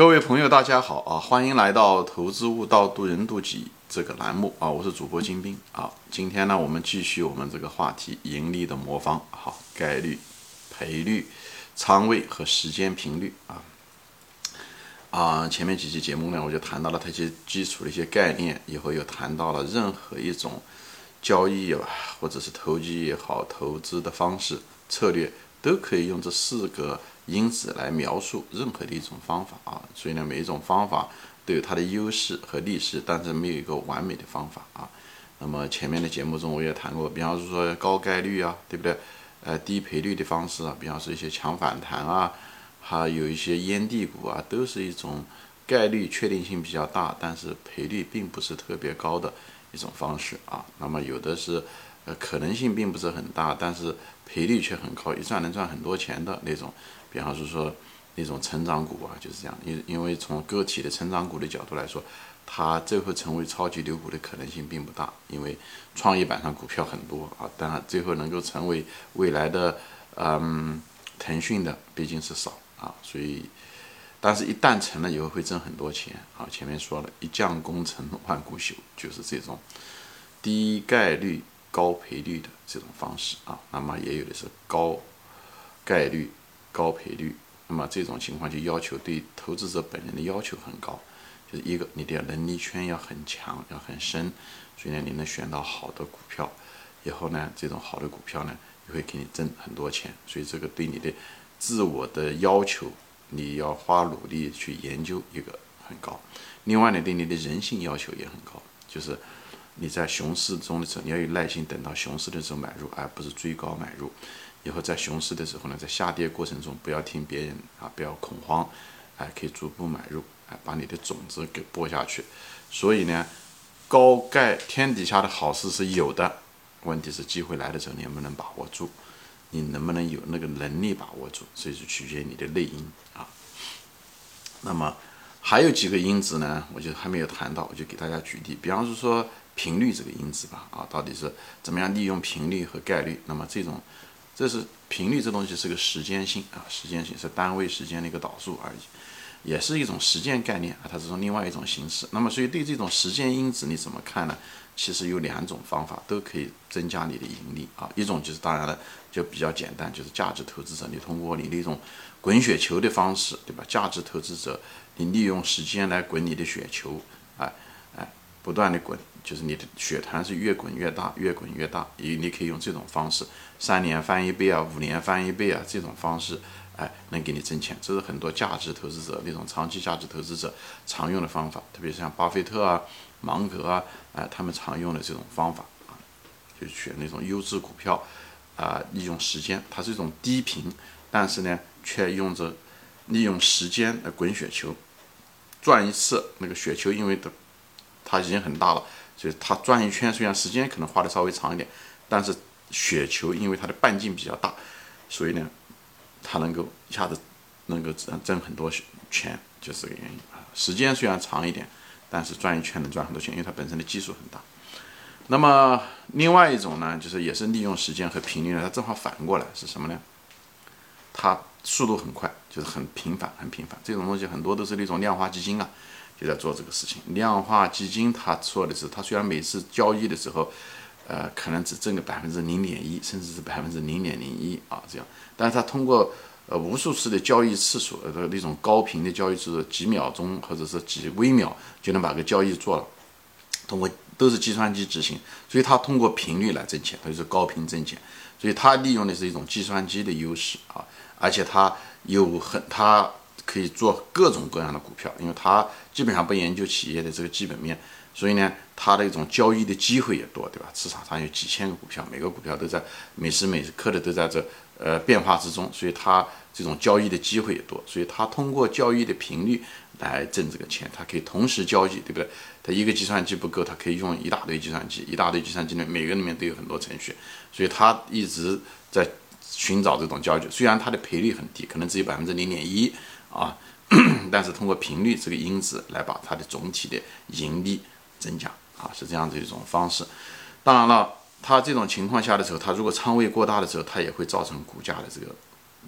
各位朋友，大家好啊！欢迎来到《投资悟道，渡人渡己》这个栏目啊！我是主播金兵啊！今天呢，我们继续我们这个话题——盈利的魔方，好，概率、赔率、仓位和时间频率啊啊！前面几期节目呢，我就谈到了它一些基础的一些概念，以后又谈到了任何一种交易吧，或者是投机也好，投资的方式策略都可以用这四个。因子来描述任何的一种方法啊，所以呢，每一种方法都有它的优势和劣势，但是没有一个完美的方法啊。那么前面的节目中我也谈过，比方说高概率啊，对不对？呃，低赔率的方式啊，比方说一些强反弹啊，还有一些烟蒂股啊，都是一种概率确定性比较大，但是赔率并不是特别高的一种方式啊。那么有的是呃可能性并不是很大，但是赔率却很高，一赚能赚很多钱的那种。比方是说那种成长股啊，就是这样。因因为从个体的成长股的角度来说，它最后成为超级牛股的可能性并不大，因为创业板上股票很多啊。当然，最后能够成为未来的嗯腾讯的毕竟是少啊。所以，但是一旦成了以后会挣很多钱啊。前面说了一将功成万骨朽，就是这种低概率高赔率的这种方式啊。那么也有的是高概率。高赔率，那么这种情况就要求对投资者本人的要求很高，就是一个你的能力圈要很强，要很深，所以呢，你能选到好的股票，以后呢，这种好的股票呢，也会给你挣很多钱，所以这个对你的自我的要求，你要花努力去研究一个很高。另外呢，对你的人性要求也很高，就是你在熊市中的时候，你要有耐心等到熊市的时候买入，而不是追高买入。以后在熊市的时候呢，在下跌过程中不要听别人啊，不要恐慌，哎，可以逐步买入，哎，把你的种子给播下去。所以呢，高概天底下的好事是有的，问题是机会来的时候你能不能把握住，你能不能有那个能力把握住，所以是取决于你的内因啊。那么还有几个因子呢，我就还没有谈到，我就给大家举例，比方是说频率这个因子吧，啊，到底是怎么样利用频率和概率？那么这种。这是频率，这东西是个时间性啊，时间性是单位时间的一个导数而已，也是一种时间概念啊，它是从另外一种形式。那么，所以对这种时间因子你怎么看呢？其实有两种方法都可以增加你的盈利啊。一种就是当然了，就比较简单，就是价值投资者，你通过你那种滚雪球的方式，对吧？价值投资者，你利用时间来滚你的雪球，哎哎，不断的滚。就是你的血团是越滚越大，越滚越大。你你可以用这种方式，三年翻一倍啊，五年翻一倍啊，这种方式，哎，能给你挣钱。这是很多价值投资者那种长期价值投资者常用的方法，特别像巴菲特啊、芒格啊，哎，他们常用的这种方法啊，就选那种优质股票啊，利用时间，它是一种低频，但是呢，却用着利用时间来滚雪球，转一次那个雪球，因为的它已经很大了。就是它转一圈，虽然时间可能花的稍微长一点，但是雪球因为它的半径比较大，所以呢，它能够一下子能够挣很多钱，就是这个原因啊。时间虽然长一点，但是转一圈能赚很多钱，因为它本身的基数很大。那么另外一种呢，就是也是利用时间和频率呢，它正好反过来是什么呢？它速度很快，就是很频繁，很频繁。这种东西很多都是那种量化基金啊。就在做这个事情，量化基金它说的是，它虽然每次交易的时候，呃，可能只挣个百分之零点一，甚至是百分之零点零一啊，这样，但是它通过呃无数次的交易次数，呃那种高频的交易次数，几秒钟或者是几微秒就能把个交易做了，通过都是计算机执行，所以它通过频率来挣钱，它就是高频挣钱，所以它利用的是一种计算机的优势啊，而且它有很它。可以做各种各样的股票，因为他基本上不研究企业的这个基本面，所以呢，他的一种交易的机会也多，对吧？市场上有几千个股票，每个股票都在每时每刻的都在这呃变化之中，所以它这种交易的机会也多，所以它通过交易的频率来挣这个钱，它可以同时交易，对不对？它一个计算机不够，它可以用一大堆计算机，一大堆计算机里每个里面都有很多程序，所以它一直在寻找这种交易。虽然它的赔率很低，可能只有百分之零点一。啊，但是通过频率这个因子来把它的总体的盈利增加啊，是这样的一种方式。当然了，它这种情况下的时候，它如果仓位过大的时候，它也会造成股价的这个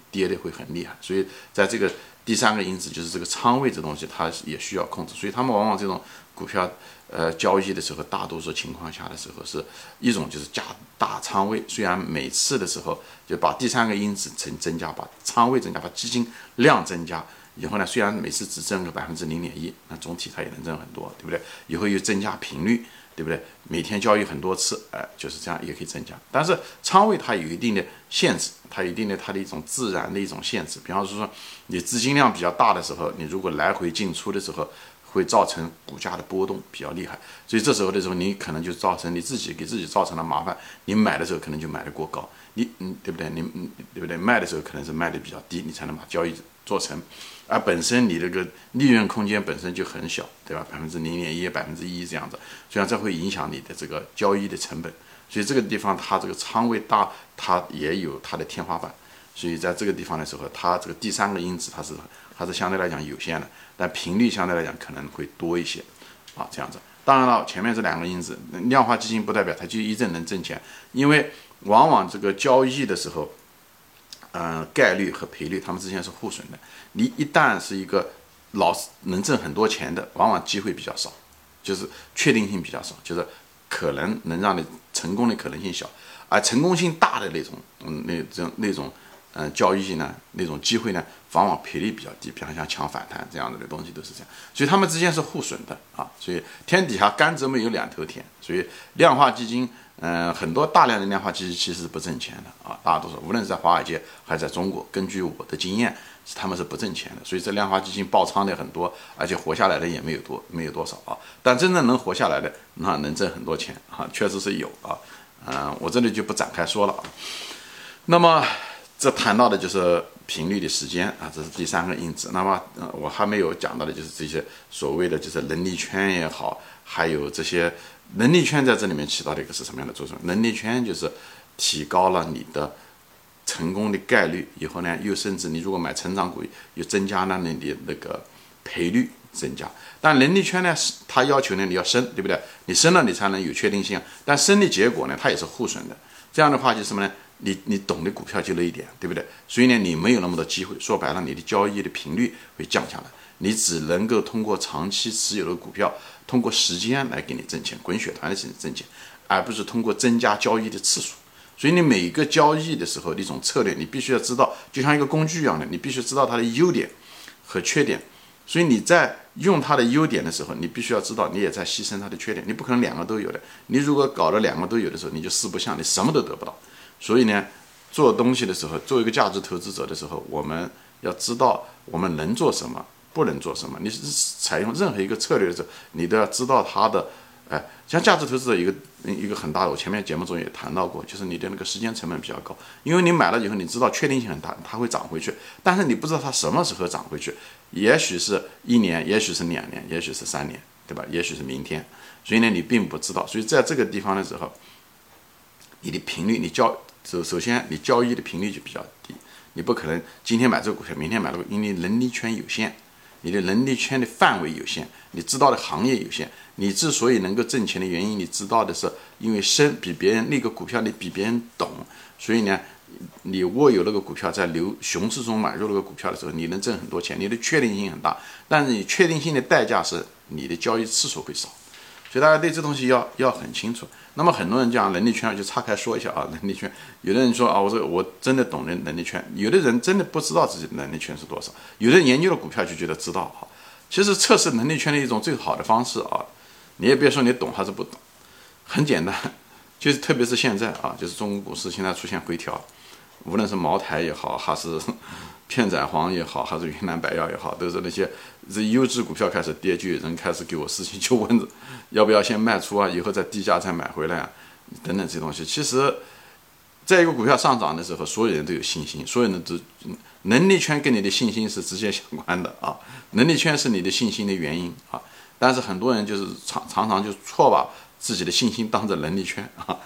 跌的会很厉害。所以在这个第三个因子就是这个仓位这东西，它也需要控制，所以他们往往这种股票，呃，交易的时候，大多数情况下的时候是一种就是加大仓位，虽然每次的时候就把第三个因子增增加，把仓位增加，把基金量增加以后呢，虽然每次只挣个百分之零点一，那总体它也能挣很多，对不对？以后又增加频率。对不对？每天交易很多次，哎，就是这样也可以增加。但是仓位它有一定的限制，它有一定的它的一种自然的一种限制。比方说，你资金量比较大的时候，你如果来回进出的时候，会造成股价的波动比较厉害。所以这时候的时候，你可能就造成你自己给自己造成了麻烦。你买的时候可能就买的过高，你嗯，对不对？你嗯，对不对？卖的时候可能是卖的比较低，你才能把交易做成。而本身你这个利润空间本身就很小，对吧？百分之零点一、百分之一这样子，所以这会影响你的这个交易的成本。所以这个地方它这个仓位大，它也有它的天花板。所以在这个地方的时候，它这个第三个因子它是还是相对来讲有限的，但频率相对来讲可能会多一些啊，这样子。当然了，前面这两个因子，量化基金不代表它就一定能挣钱，因为往往这个交易的时候。嗯，概率和赔率，它们之间是互损的。你一旦是一个老能挣很多钱的，往往机会比较少，就是确定性比较少，就是可能能让你成功的可能性小。而成功性大的那种，嗯，那这那种，嗯，交易呢，那种机会呢，往往赔率比较低。比方像抢反弹这样子的东西都是这样，所以它们之间是互损的啊。所以天底下甘蔗没有两头甜，所以量化基金。嗯，很多大量的量化基金其实是不挣钱的啊，大多数无论是在华尔街还是在中国，根据我的经验，是他们是不挣钱的。所以这量化基金爆仓的很多，而且活下来的也没有多，没有多少啊。但真正能活下来的，那能挣很多钱啊，确实是有啊。嗯，我这里就不展开说了啊。那么这谈到的就是频率的时间啊，这是第三个因子。那么我还没有讲到的就是这些所谓的就是能力圈也好，还有这些。能力圈在这里面起到的一个是什么样的作用？能力圈就是提高了你的成功的概率，以后呢，又甚至你如果买成长股，又增加了你的那个赔率增加。但能力圈呢，是它要求呢你要升，对不对？你升了，你才能有确定性。但升的结果呢，它也是互损的。这样的话就什么呢？你你懂的股票就那一点，对不对？所以呢，你没有那么多机会。说白了，你的交易的频率会降下来。你只能够通过长期持有的股票，通过时间来给你挣钱，滚雪团的形式挣钱，而不是通过增加交易的次数。所以你每个交易的时候，一种策略，你必须要知道，就像一个工具一样的，你必须知道它的优点和缺点。所以你在用它的优点的时候，你必须要知道，你也在牺牲它的缺点。你不可能两个都有的。你如果搞了两个都有的时候，你就四不像，你什么都得不到。所以呢，做东西的时候，做一个价值投资者的时候，我们要知道我们能做什么。不能做什么？你是采用任何一个策略的时候，你都要知道它的，哎，像价值投资者一个一个很大的，我前面节目中也谈到过，就是你的那个时间成本比较高，因为你买了以后，你知道确定性很大，它会涨回去，但是你不知道它什么时候涨回去，也许是一年，也许是两年，也许是三年，对吧？也许是明天，所以呢，你并不知道，所以在这个地方的时候，你的频率，你交首首先你交易的频率就比较低，你不可能今天买这个股票，明天买那个，因为能力圈有限。你的能力圈的范围有限，你知道的行业有限。你之所以能够挣钱的原因，你知道的是因为深比别人那个股票你比别人懂，所以呢，你握有那个股票在牛熊市中买入那个股票的时候，你能挣很多钱，你的确定性很大。但是你确定性的代价是你的交易次数会少。所以大家对这东西要要很清楚。那么很多人讲能力圈，就岔开说一下啊，能力圈。有的人说啊，我说我真的懂能能力圈。有的人真的不知道自己的能力圈是多少。有的人研究了股票就觉得知道哈。其实测试能力圈的一种最好的方式啊，你也别说你懂还是不懂，很简单，就是特别是现在啊，就是中国股市现在出现回调，无论是茅台也好，还是。片仔癀也好，还是云南白药也好，都是那些这 优质股票开始跌，就有人开始给我私信就问，要不要先卖出啊？以后再低价再买回来啊？等等这些东西。其实，在一个股票上涨的时候，所有人都有信心，所有人都能力圈跟你的信心是直接相关的啊。能力圈是你的信心的原因啊。但是很多人就是常常常就错把自己的信心当着能力圈啊。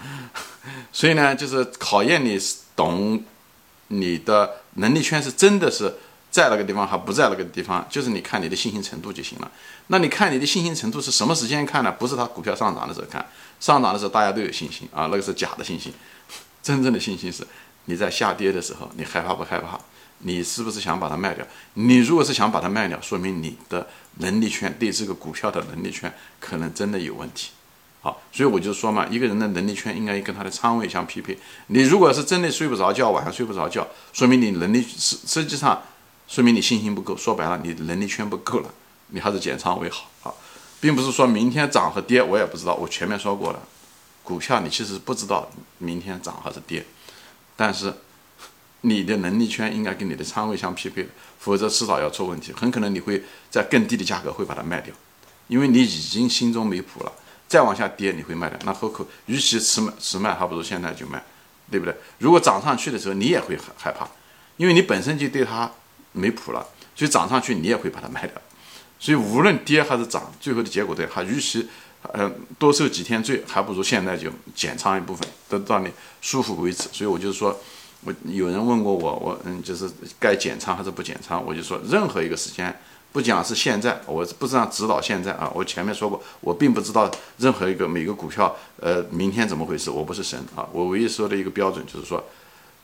所以呢，就是考验你懂。你的能力圈是真的是在那个地方还不在那个地方，就是你看你的信心程度就行了。那你看你的信心程度是什么时间看呢？不是它股票上涨的时候看，上涨的时候大家都有信心啊，那个是假的信心。真正的信心是你在下跌的时候，你害怕不害怕？你是不是想把它卖掉？你如果是想把它卖掉，说明你的能力圈对这个股票的能力圈可能真的有问题。好，所以我就说嘛，一个人的能力圈应该跟他的仓位相匹配。你如果是真的睡不着觉，晚上睡不着觉，说明你能力实实际上说明你信心不够。说白了，你能力圈不够了，你还是减仓为好。啊，并不是说明天涨和跌我也不知道，我前面说过了，股票你其实不知道明天涨还是跌，但是你的能力圈应该跟你的仓位相匹配，否则迟早要出问题，很可能你会在更低的价格会把它卖掉，因为你已经心中没谱了。再往下跌，你会卖掉，那何苦？与其迟卖迟卖，还不如现在就卖，对不对？如果涨上去的时候，你也会害害怕，因为你本身就对它没谱了，所以涨上去你也会把它卖掉。所以无论跌还是涨，最后的结果对它，与其呃多受几天罪，还不如现在就减仓一部分，得到你舒服为止。所以我就说，我有人问过我，我嗯就是该减仓还是不减仓，我就说任何一个时间。不讲是现在，我不是让指导现在啊。我前面说过，我并不知道任何一个每个股票，呃，明天怎么回事，我不是神啊。我唯一说的一个标准就是说，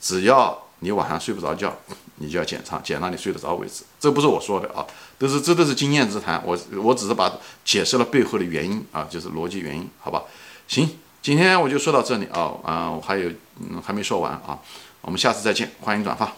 只要你晚上睡不着觉，你就要减仓，减到你睡得着为止。这不是我说的啊，都是这都是经验之谈。我我只是把解释了背后的原因啊，就是逻辑原因，好吧？行，今天我就说到这里啊啊，我还有嗯还没说完啊，我们下次再见，欢迎转发。